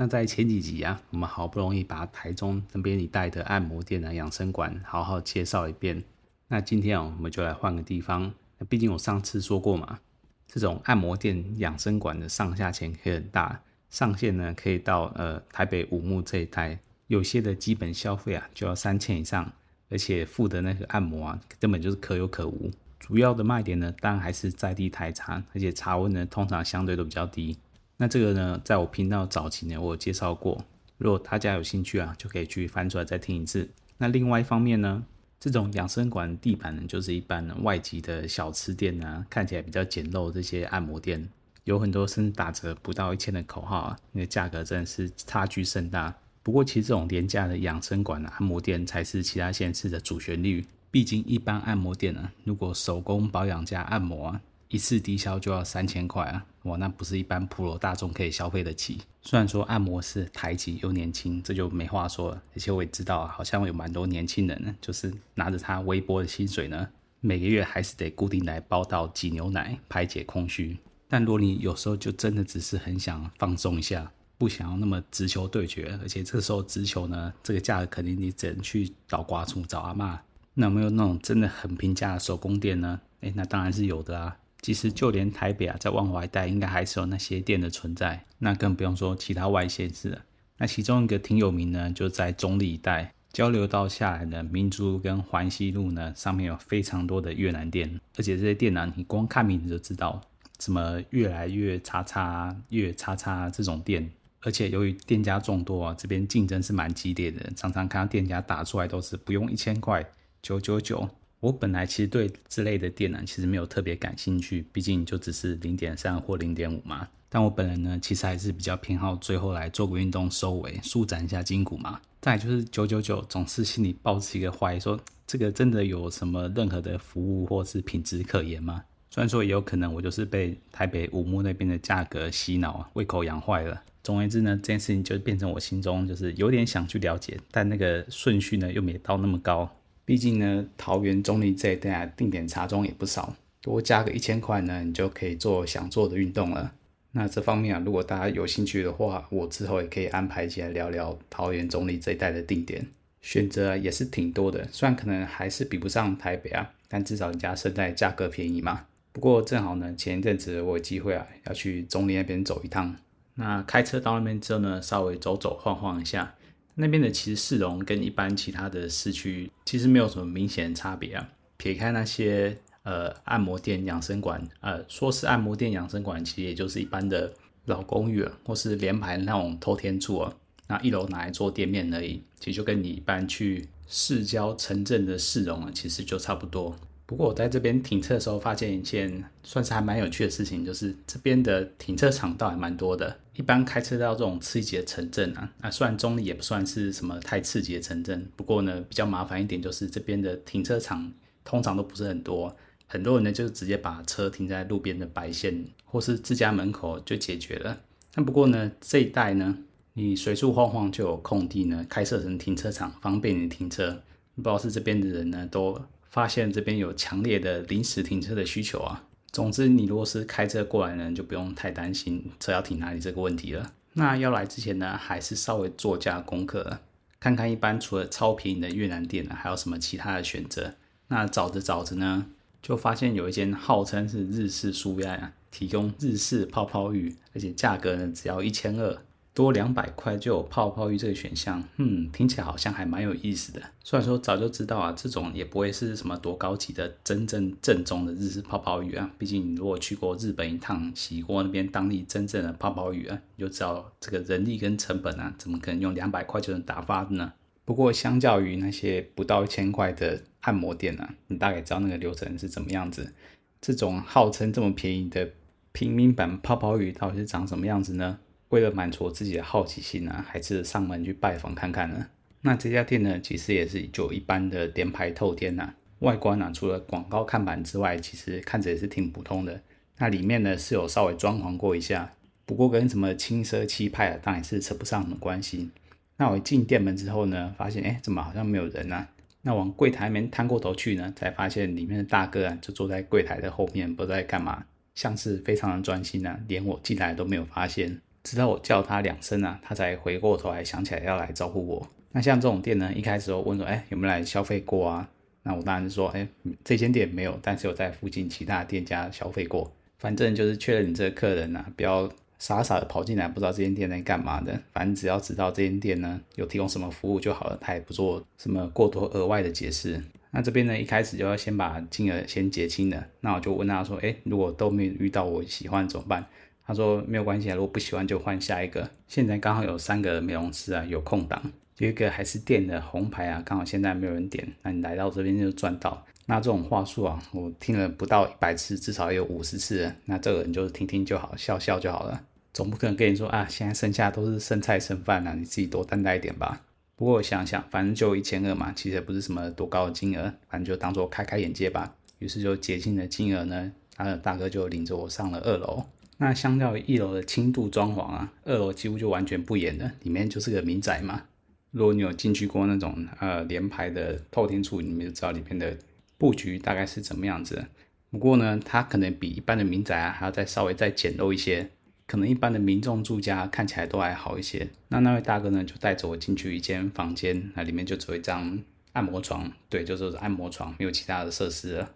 那在前几集啊，我们好不容易把台中那边一带的按摩店的养生馆好好介绍一遍。那今天哦，我们就来换个地方。那毕竟我上次说过嘛，这种按摩店养生馆的上下限可以很大，上限呢可以到呃台北五木这一带，有些的基本消费啊就要三千以上，而且付的那个按摩啊根本就是可有可无。主要的卖点呢，当然还是在地台茶，而且茶温呢通常相对都比较低。那这个呢，在我频道早期呢，我有介绍过。如果大家有兴趣啊，就可以去翻出来再听一次。那另外一方面呢，这种养生馆地板，就是一般外籍的小吃店啊，看起来比较简陋。这些按摩店有很多甚至打折不到一千的口号啊，那个价格真的是差距甚大。不过其实这种廉价的养生馆，按摩店才是其他县市的主旋律。毕竟一般按摩店呢、啊，如果手工保养加按摩。一次低消就要三千块啊！哇，那不是一般普罗大众可以消费得起。虽然说按摩是台籍又年轻，这就没话说了。而且我也知道啊，好像有蛮多年轻人呢，就是拿着他微薄的薪水呢，每个月还是得固定来报到挤牛奶排解空虚。但如果你有时候就真的只是很想放松一下，不想要那么直球对决，而且这个时候直球呢，这个价格肯定你只能去找瓜处找阿嬷。那有没有那种真的很平价的手工店呢？诶，那当然是有的啊。其实就连台北啊，在万华一带应该还是有那些店的存在，那更不用说其他外县市了。那其中一个挺有名呢，就在中坜一带交流道下来的民族跟环西路呢，上面有非常多的越南店，而且这些店呢、你光看名字就知道，什么越来越叉叉、越叉叉这种店。而且由于店家众多啊，这边竞争是蛮激烈的，常常看到店家打出来都是不用一千块，九九九。我本来其实对这类的电缆，其实没有特别感兴趣，毕竟就只是零点三或零点五嘛。但我本人呢，其实还是比较偏好最后来做个运动收尾，舒展一下筋骨嘛。再就是九九九，总是心里抱持一个怀疑，说这个真的有什么任何的服务或是品质可言吗？虽然说也有可能我就是被台北五木那边的价格洗脑，胃口养坏了。总而言之呢，这件事情就变成我心中就是有点想去了解，但那个顺序呢又没到那么高。毕竟呢，桃园中坜这一带定点茶庄也不少，多加个一千块呢，你就可以做想做的运动了。那这方面啊，如果大家有兴趣的话，我之后也可以安排起来聊聊桃园中坜这一带的定点，选择也是挺多的。虽然可能还是比不上台北啊，但至少人家胜在价格便宜嘛。不过正好呢，前一阵子我有机会啊，要去中坜那边走一趟。那开车到那边之后呢，稍微走走晃晃一下。那边的其实市容跟一般其他的市区其实没有什么明显差别啊。撇开那些呃按摩店、养生馆，呃说是按摩店、养生馆，其实也就是一般的老公寓或是连排那种透天厝啊。那一楼拿来做店面而已，其实就跟你一般去市郊城镇的市容啊，其实就差不多。不过我在这边停车的时候，发现一件算是还蛮有趣的事情，就是这边的停车场倒还蛮多的。一般开车到这种刺激的城镇啊，啊，虽然中立也不算是什么太刺激的城镇，不过呢，比较麻烦一点就是这边的停车场通常都不是很多，很多人呢就直接把车停在路边的白线或是自家门口就解决了。但不过呢，这一带呢，你随处晃晃就有空地呢，开设成停车场，方便你停车。不知道是这边的人呢都。发现这边有强烈的临时停车的需求啊。总之，你如果是开车过来呢，就不用太担心车要停哪里这个问题了。那要来之前呢，还是稍微做下功课，看看一般除了超便宜的越南店呢，还有什么其他的选择。那找着找着呢，就发现有一间号称是日式书院啊，提供日式泡泡浴，而且价格呢只要一千二，多两百块就有泡泡浴这个选项，嗯，听起来好像还蛮有意思的。虽然说早就知道啊，这种也不会是什么多高级的真正正宗的日式泡泡浴啊。毕竟你如果去过日本一趟，洗过那边当地真正的泡泡浴啊，你就知道这个人力跟成本啊，怎么可能用两百块就能打发的呢？不过相较于那些不到一千块的按摩店呢、啊，你大概知道那个流程是怎么样子。这种号称这么便宜的平民版泡泡浴到底是长什么样子呢？为了满足自己的好奇心呢、还是上门去拜访看看呢。那这家店呢，其实也是就一般的连排透天呐、啊，外观啊，除了广告看板之外，其实看着也是挺普通的。那里面呢是有稍微装潢过一下，不过跟什么轻奢气派啊，当然是扯不上什么关系。那我一进店门之后呢，发现哎，怎么好像没有人啊？那往柜台那边探过头去呢，才发现里面的大哥啊，就坐在柜台的后面，不知道在干嘛，像是非常的专心啊，连我进来都没有发现。直到我叫他两声啊，他才回过头来想起来要来招呼我。那像这种店呢，一开始我问说，哎，有没有来消费过啊？那我当然是说，哎，这间店没有，但是有在附近其他店家消费过。反正就是确认你这个客人呐、啊，不要傻傻的跑进来，不知道这间店在干嘛的。反正只要知道这间店呢有提供什么服务就好了，他也不做什么过多额外的解释。那这边呢，一开始就要先把金额先结清了。那我就问他说，哎，如果都没有遇到我喜欢怎么办？他说没有关系啊，如果不喜欢就换下一个。现在刚好有三个美容师啊有空档，有一个还是店的红牌啊，刚好现在没有人点，那你来到这边就赚到。那这种话术啊，我听了不到一百次，至少也有五十次了。那这个人就是听听就好，笑笑就好了，总不可能跟你说啊，现在剩下都是剩菜剩饭了，你自己多担待一点吧。不过我想想，反正就一千二嘛，其实也不是什么多高的金额，反正就当做开开眼界吧。于是就结清了金额呢，他的大哥就领着我上了二楼。那相较于一楼的轻度装潢啊，二楼几乎就完全不演了，里面就是个民宅嘛。如果你有进去过那种呃连排的透天厝，你们就知道里面的布局大概是怎么样子。不过呢，它可能比一般的民宅啊还要再稍微再简陋一些，可能一般的民众住家看起来都还好一些。那那位大哥呢，就带着我进去一间房间，那里面就只有一张按摩床，对，就是按摩床，没有其他的设施了。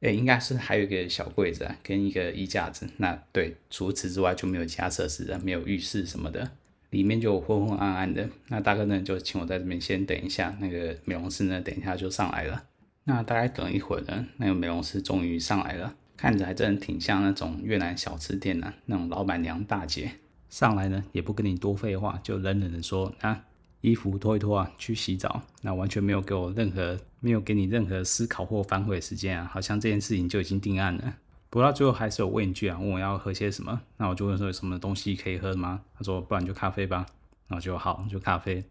诶，应该是还有一个小柜子啊，跟一个衣架子。那对，除此之外就没有其他设施了，没有浴室什么的，里面就昏昏暗暗的。那大哥呢，就请我在这边先等一下，那个美容师呢，等一下就上来了。那大概等一会儿呢，那个美容师终于上来了，看着还真挺像那种越南小吃店的、啊、那种老板娘大姐。上来呢，也不跟你多废话，就冷冷的说啊。衣服脱一脱啊，去洗澡。那完全没有给我任何，没有给你任何思考或反悔的时间啊，好像这件事情就已经定案了。不过最后还是有问一句啊，问我要喝些什么。那我就问说有什么东西可以喝吗？他说不然就咖啡吧。然后就好，就咖啡。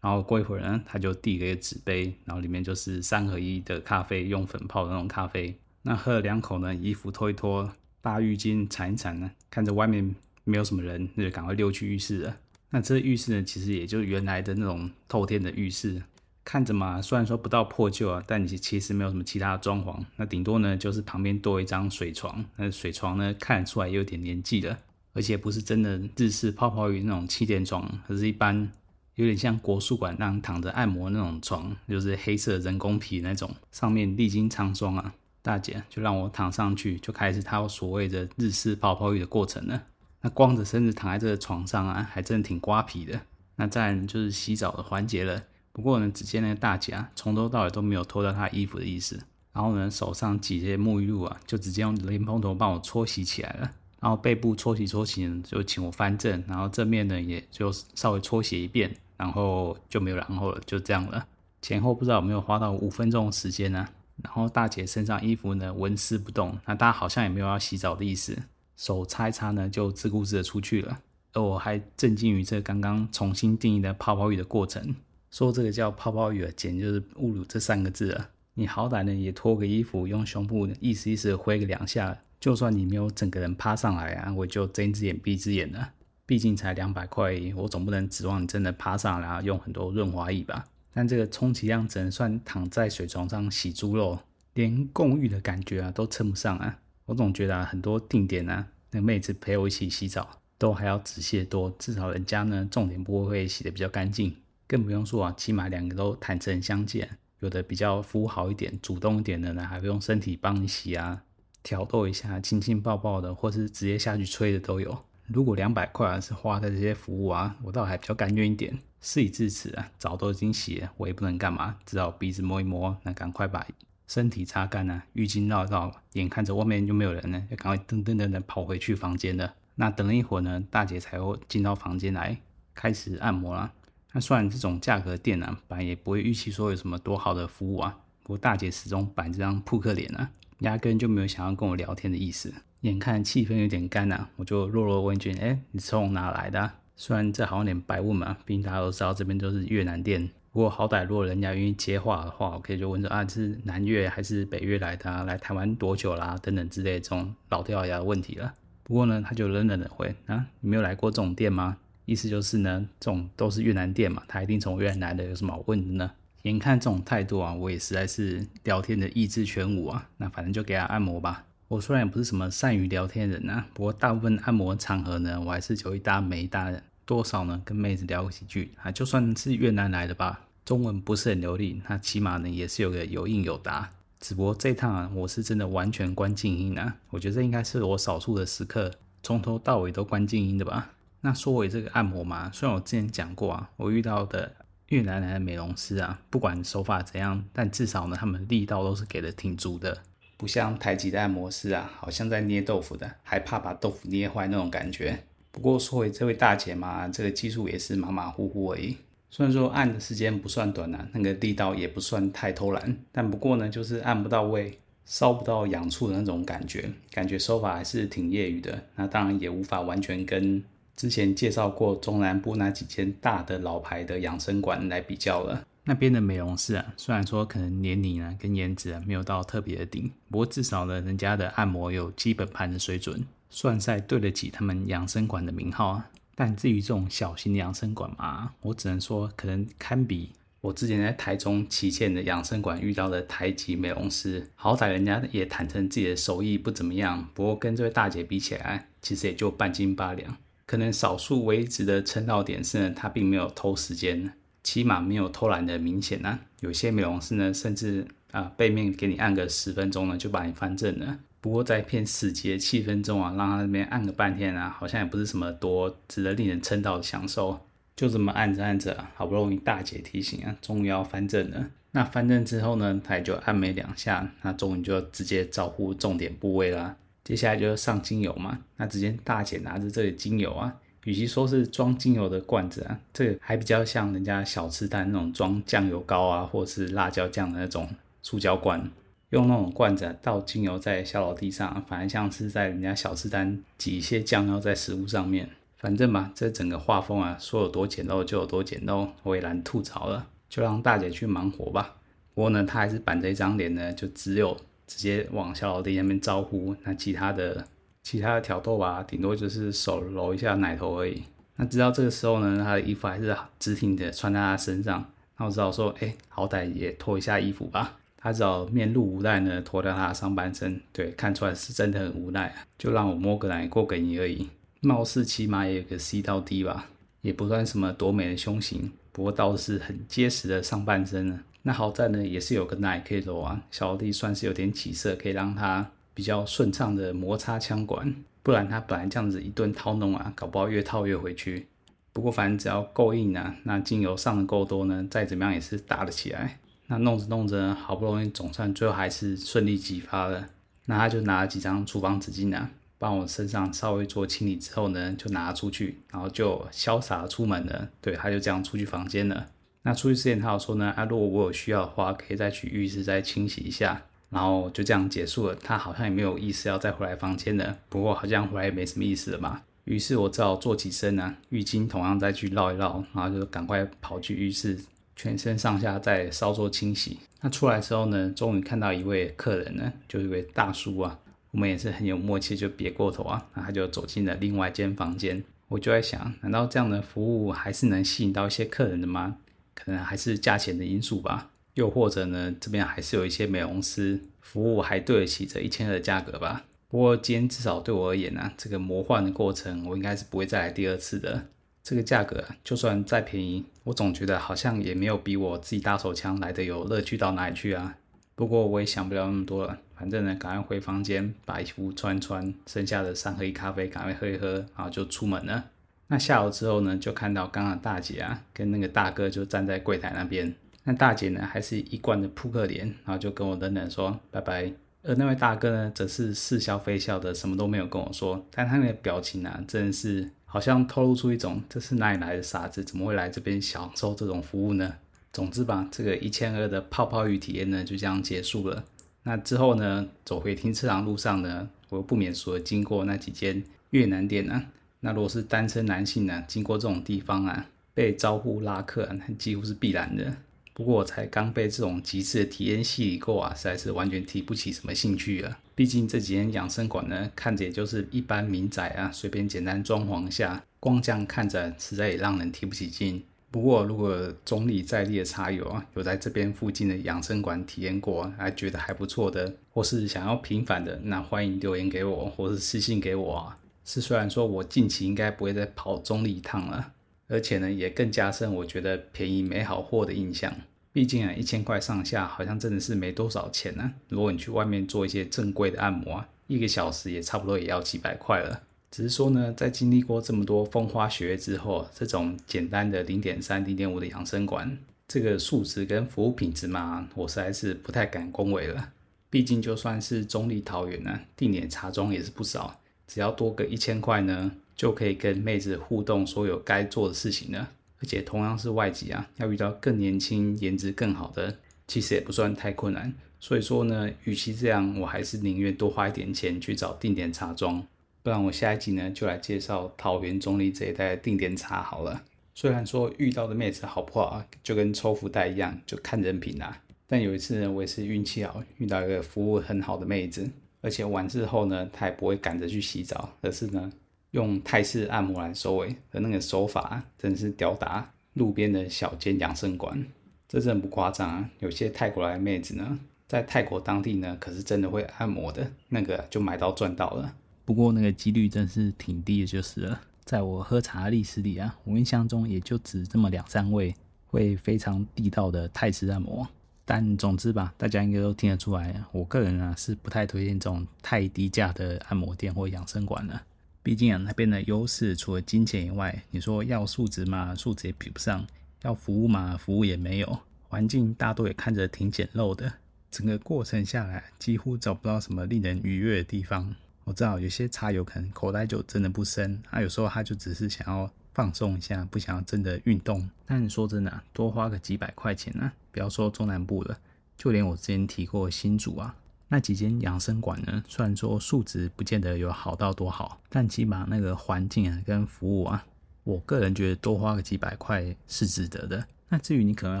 然后过一会儿呢，他就递给个纸杯，然后里面就是三合一的咖啡，用粉泡的那种咖啡。那喝了两口呢，衣服脱一脱，大浴巾缠一缠呢，看着外面没有什么人，那就赶快溜去浴室了。那这浴室呢，其实也就原来的那种透天的浴室，看着嘛，虽然说不到破旧啊，但其其实没有什么其他的装潢。那顶多呢，就是旁边多一张水床。那水床呢，看得出来有点年纪了，而且不是真的日式泡泡浴那种气垫床，而是一般有点像国术馆那样躺着按摩那种床，就是黑色人工皮那种，上面历经沧桑啊。大姐就让我躺上去，就开始她所谓的日式泡泡浴的过程了。那光着身子躺在这个床上啊，还真的挺瓜皮的。那再就是洗澡的环节了。不过呢，只见那个大姐啊，从头到尾都没有脱掉她衣服的意思。然后呢，手上挤些沐浴露啊，就直接用莲蓬头帮我搓洗起来了。然后背部搓洗搓洗，就请我翻正，然后正面呢也就稍微搓洗一遍，然后就没有然后了，就这样了。前后不知道有没有花到五分钟的时间呢、然后大姐身上衣服呢纹丝不动，那大家好像也没有要洗澡的意思。手擦一擦呢，就自顾自的出去了。而我还震惊于这刚刚重新定义的泡泡浴的过程，说这个叫泡泡浴啊，简直就是侮辱这三个字了。你好歹呢也脱个衣服，用胸部意思意思挥个两下，就算你没有整个人趴上来啊，我就睁一只眼闭一只眼了。毕竟才两百块，我总不能指望你真的趴上来，然后用很多润滑液吧？但这个充其量只能算躺在水床上洗猪肉，连共浴的感觉啊都称不上啊。我总觉得啊，很多定点啊，那妹子陪我一起洗澡，都还要仔细得多。至少人家呢，重点部位会洗得比较干净，更不用说啊，起码两个都坦诚相见。有的比较服务好一点、主动一点的呢，还会用身体帮你洗啊，挑逗一下、亲亲抱抱的，或是直接下去吹的都有。如果两百块啊是花在这些服务啊，我倒还比较甘愿一点。事已至此啊，澡都已经洗了，我也不能干嘛，只好鼻子摸一摸，那赶快把身体擦干啊，浴巾绕一绕，眼看着外面就没有人呢，就赶快噔噔噔的跑回去房间了。那等了一会儿呢，大姐才会进到房间来开始按摩啦。那虽然这种价格店啊，本来也不会预期说有什么多好的服务啊，不过大姐始终摆这张扑克脸啊，压根就没有想要跟我聊天的意思。眼看气氛有点干啊，我就弱弱问一句：“哎，你从哪来的啊？”虽然这好像有点白问嘛，毕竟大家都知道这边都是越南店。不过好歹如果人家愿意接话的话，我可以就问说：“啊，是南越还是北越来的啊？来台湾多久啦？等等之类的这种老掉牙的问题了。”不过呢，他就冷冷的回：“啊，你没有来过这种店吗？”意思就是呢，这种都是越南店嘛，他一定从越南来的，有什么好问的呢？眼看这种态度啊，我也实在是聊天的意志全无啊。那反正就给他按摩吧。我虽然也不是什么善于聊天人啊，不过大部分按摩场合呢，我还是有一搭没一搭的，多少呢跟妹子聊几句啊。就算是越南来的吧，中文不是很流利，那起码呢也是有个有应有答。只不过这趟啊，我是真的完全关静音啊。我觉得这应该是我少数的时刻，从头到尾都关静音的吧。那说回这个按摩嘛，虽然我之前讲过啊，我遇到的越南来的美容师啊，不管手法怎样，但至少呢，他们力道都是给的挺足的。不像台籍的按摩师啊，好像在捏豆腐的，还怕把豆腐捏坏那种感觉。不过说回这位大姐嘛，这个技术也是马马虎虎而已。虽然说按的时间不算短啊，那个力道也不算太偷懒，但不过呢，就是按不到位，烧不到痒处的那种感觉，感觉手法还是挺业余的。那当然也无法完全跟之前介绍过中南部那几间大的老牌的养生馆来比较了。那边的美容师啊，虽然说可能年龄啊跟颜值啊没有到特别的顶，不过至少呢，人家的按摩有基本盘的水准，算是对得起他们养生馆的名号啊。但至于这种小型的养生馆嘛，我只能说可能堪比我之前在台中旗舰的养生馆遇到的台籍美容师，好歹人家也坦诚自己的手艺不怎么样，不过跟这位大姐比起来，其实也就半斤八两。可能少数唯一值得称道点是呢，他并没有偷时间。起码没有偷懒的明显啊，有些美容师呢，甚至啊、背面给你按个十分钟呢，就把你翻正了。不过在片死寂的气氛中啊，让他那边按个半天啊，好像也不是什么多值得令人称道的享受。就这么按着按着，好不容易大姐提醒啊，终于要翻正了。那翻正之后呢，他也就按没两下，那终于就直接招呼重点部位了。接下来就是上精油嘛，那直接大姐拿着这个精油啊。与其说是装精油的罐子啊，这个还比较像人家小吃摊那种装酱油膏啊，或是辣椒酱的那种塑胶罐。用那种罐子啊，倒精油在小老弟上，反而像是在人家小吃摊挤一些酱料在食物上面。反正嘛，这整个画风啊，说有多简陋就有多简陋，我也懒吐槽了，就让大姐去忙活吧。不过呢，她还是板着一张脸呢，就只有直接往小老弟那边招呼，那其他的。其他的挑逗吧，顶多就是手揉一下奶头而已。那直到这个时候呢，他的衣服还是直挺的穿在他身上。那我只好说，哎、好歹也脱一下衣服吧。他只好面露无奈呢，脱掉他的上半身。对，看出来是真的很无奈啊。就让我摸个奶过个瘾而已。貌似起码也有个 C 到 D 吧，也不算什么多美的胸型，不过倒是很结实的上半身呢。那好在呢，也是有个奶可以揉啊。小弟算是有点起色，可以让他。比较顺畅的摩擦枪管，不然他本来这样子一顿套弄啊，搞不好越套越回去。不过反正只要够硬啊，那精油上的够多呢，再怎么样也是打得起来。那弄着弄着，好不容易总算最后还是顺利激发了。那他就拿了几张厨房纸巾啊，帮我身上稍微做清理之后呢，就拿出去，然后就潇洒出门了。对，他就这样出去房间了。那出去之前他有说呢，啊，如果我有需要的话，可以再去浴室再清洗一下。然后就这样结束了，他好像也没有意思要再回来房间了。不过好像回来也没什么意思了嘛。于是我只好坐起身啊，浴巾同样再去绕一绕，然后就赶快跑去浴室，全身上下再稍作清洗。那出来之后呢，终于看到一位客人呢，就一位大叔啊，我们也是很有默契，就别过头啊，那他就走进了另外一间房间。我就在想，难道这样的服务还是能吸引到一些客人的吗？可能还是价钱的因素吧。又或者呢，这边还是有一些美容师服务还对得起这一千二的价格吧。不过今天至少对我而言呢、啊，这个魔幻的过程我应该是不会再来第二次的。这个价格就算再便宜，我总觉得好像也没有比我自己打手枪来的有乐趣到哪里去啊。不过我也想不了那么多了，反正呢，赶快回房间把衣服穿穿，剩下的三合一咖啡赶快喝一喝，然后就出门了。那下楼之后呢，就看到刚刚大姐啊跟那个大哥就站在柜台那边。那大姐呢还是一贯的扑克脸，然后就跟我冷冷说拜拜。而那位大哥呢，则是似笑非笑的，什么都没有跟我说。但他那个表情啊，真的是好像透露出一种这是哪里来的傻子，怎么会来这边享受这种服务呢？总之吧，这个一千二的泡泡浴体验呢，就这样结束了。那之后呢，走回停车场路上呢，我又不免说经过那几间越南店呢、啊。那如果是单身男性呢、经过这种地方啊，被招呼拉客、啊，那几乎是必然的。不过我才刚被这种极致的体验洗礼过啊，实在是完全提不起什么兴趣了。毕竟这几间养生馆呢，看着也就是一般民宅啊，随便简单装潢下，光这样看着，实在也让人提不起劲。不过如果中立在地的茶友啊，有在这边附近的养生馆体验过，还觉得还不错的，或是想要平反的，那欢迎留言给我，或是私信给我啊。是虽然说我近期应该不会再跑中坜一趟了，而且呢也更加深我觉得便宜没好货的印象。毕竟啊一千块上下好像真的是没多少钱呢、啊。如果你去外面做一些正规的按摩，一个小时也差不多也要几百块了。只是说呢，在经历过这么多风花雪月之后，这种简单的零点三、零点五的养生馆，这个素质跟服务品质嘛，我实在是不太敢恭维了。毕竟就算是中坜桃园呢、啊，定点茶庄也是不少。只要多个一千块呢，就可以跟妹子互动，所有该做的事情了。而且同样是外籍啊，要遇到更年轻、颜值更好的，其实也不算太困难。所以说呢，与其这样，我还是宁愿多花一点钱去找定点茶庄。不然我下一集呢，就来介绍桃园中坜这一带的定点茶好了。虽然说遇到的妹子好不好，就跟抽福袋一样，就看人品啦。但有一次呢，我也是运气好，遇到一个服务很好的妹子。而且完事后呢，他也不会赶着去洗澡，而是呢用泰式按摩来收尾的那个手法，真是吊打路边的小间养生馆。这真的不夸张啊！有些泰国来的妹子呢，在泰国当地呢，可是真的会按摩的，那个就买到赚到了。不过那个几率真是挺低的，就是了。在我喝茶的历史里啊，我印象中也就只这么两三位会非常地道的泰式按摩。但总之吧，大家应该都听得出来，我个人啊是不太推荐这种太低价的按摩店或养生馆了。毕竟啊那边的优势除了金钱以外，你说要素质嘛，素质也比不上；要服务嘛，服务也没有。环境大多也看着挺简陋的，整个过程下来几乎找不到什么令人愉悦的地方。我知道有些茶友可能口袋就真的不深，啊有时候他就只是想要。放松一下，不想要真的运动。但你说真的，多花个几百块钱呢、不要说中南部了，就连我之前提过的新竹啊，那几间养生馆呢，虽然说素质不见得有好到多好，但起码那个环境啊跟服务啊，我个人觉得多花个几百块是值得的。那至于你可能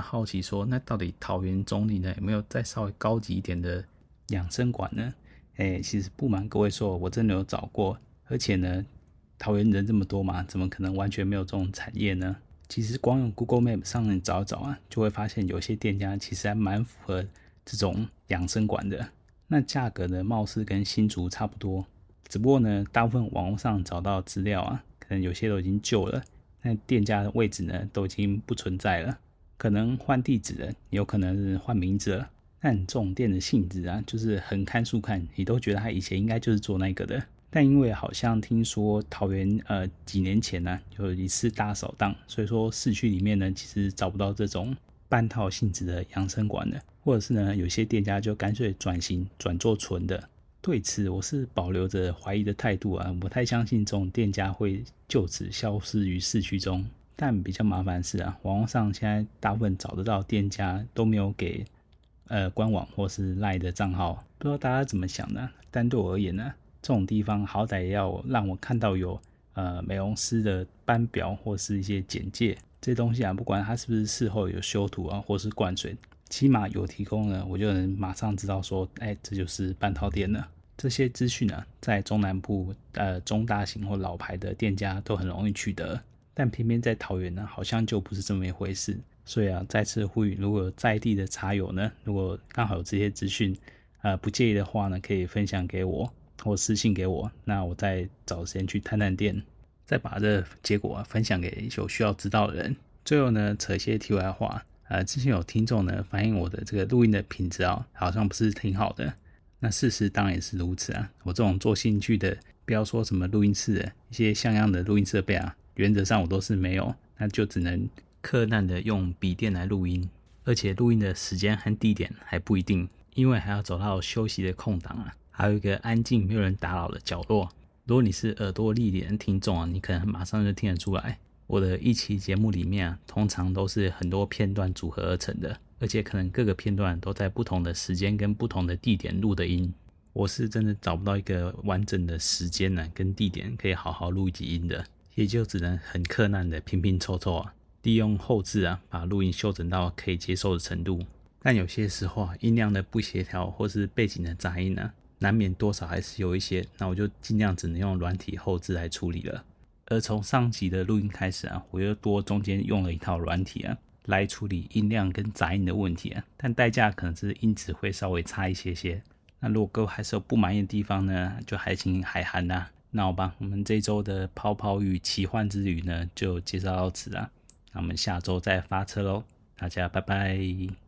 好奇说，那到底桃园中坜呢有没有再稍微高级一点的养生馆呢？哎，其实不瞒各位说，我真的有找过，而且呢。桃园人这么多嘛，怎么可能完全没有这种产业呢？其实光用 Google Map 上面找一找啊，就会发现有些店家其实还蛮符合这种养生馆的。那价格呢，貌似跟新竹差不多，只不过呢，大部分网络上找到资料啊，可能有些都已经旧了，那店家的位置呢，都已经不存在了，可能换地址了，有可能是换名字了。但这种店的性质啊，就是横看竖看，你都觉得他以前应该就是做那个的。但因为好像听说桃园呃几年前呢、有一次大扫荡，所以说市区里面呢其实找不到这种半套性质的养生馆的，或者是呢有些店家就干脆转型转做纯的。对此我是保留着怀疑的态度啊，不太相信这种店家会就此消失于市区中。但比较麻烦是啊，网络上现在大部分找得到店家都没有给呃官网或是 LINE 的账号，不知道大家怎么想呢？但对我而言呢？这种地方好歹要让我看到有呃美容师的班表或是一些简介，这东西啊，不管它是不是事后有修图啊，或是灌水，起码有提供了，我就能马上知道说，哎，这就是半套店了。这些资讯呢，在中南部呃中大型或老牌的店家都很容易取得，但偏偏在桃园呢，好像就不是这么一回事。所以啊，再次呼吁，如果在地的茶友呢，如果刚好有这些资讯，呃，不介意的话呢，可以分享给我。或私信给我，那我再找时间去探探店，再把这结果分享给有需要知道的人。最后呢，扯一些题外话，呃，之前有听众呢反映我的这个录音的品质啊，好像不是挺好的。那事实当然也是如此啊。我这种做兴趣的，不要说什么录音室的一些像样的录音设备啊，原则上我都是没有，那就只能克难的用笔电来录音，而且录音的时间和地点还不一定，因为还要走到休息的空档啊，还有一个安静没有人打扰的角落。如果你是耳朵利点的听众啊，你可能马上就听得出来，我的一期节目里面啊，通常都是很多片段组合而成的，而且可能各个片段都在不同的时间跟不同的地点录的音。我是真的找不到一个完整的时间呢、跟地点可以好好录一集音的，也就只能很克难的拼拼凑凑啊，利用后置啊，把录音修整到可以接受的程度。但有些时候啊，音量的不协调或是背景的杂音呢、难免多少还是有一些，那我就尽量只能用软体后置来处理了。而从上集的录音开始啊，我又多中间用了一套软体啊，来处理音量跟杂音的问题啊，但代价可能是音质会稍微差一些些。那如果各位还是有不满意的地方呢，就还请海涵呐。那好吧，我们这周的泡泡浴奇幻之旅呢，就介绍到此啦。那我们下周再发车喽，大家拜拜。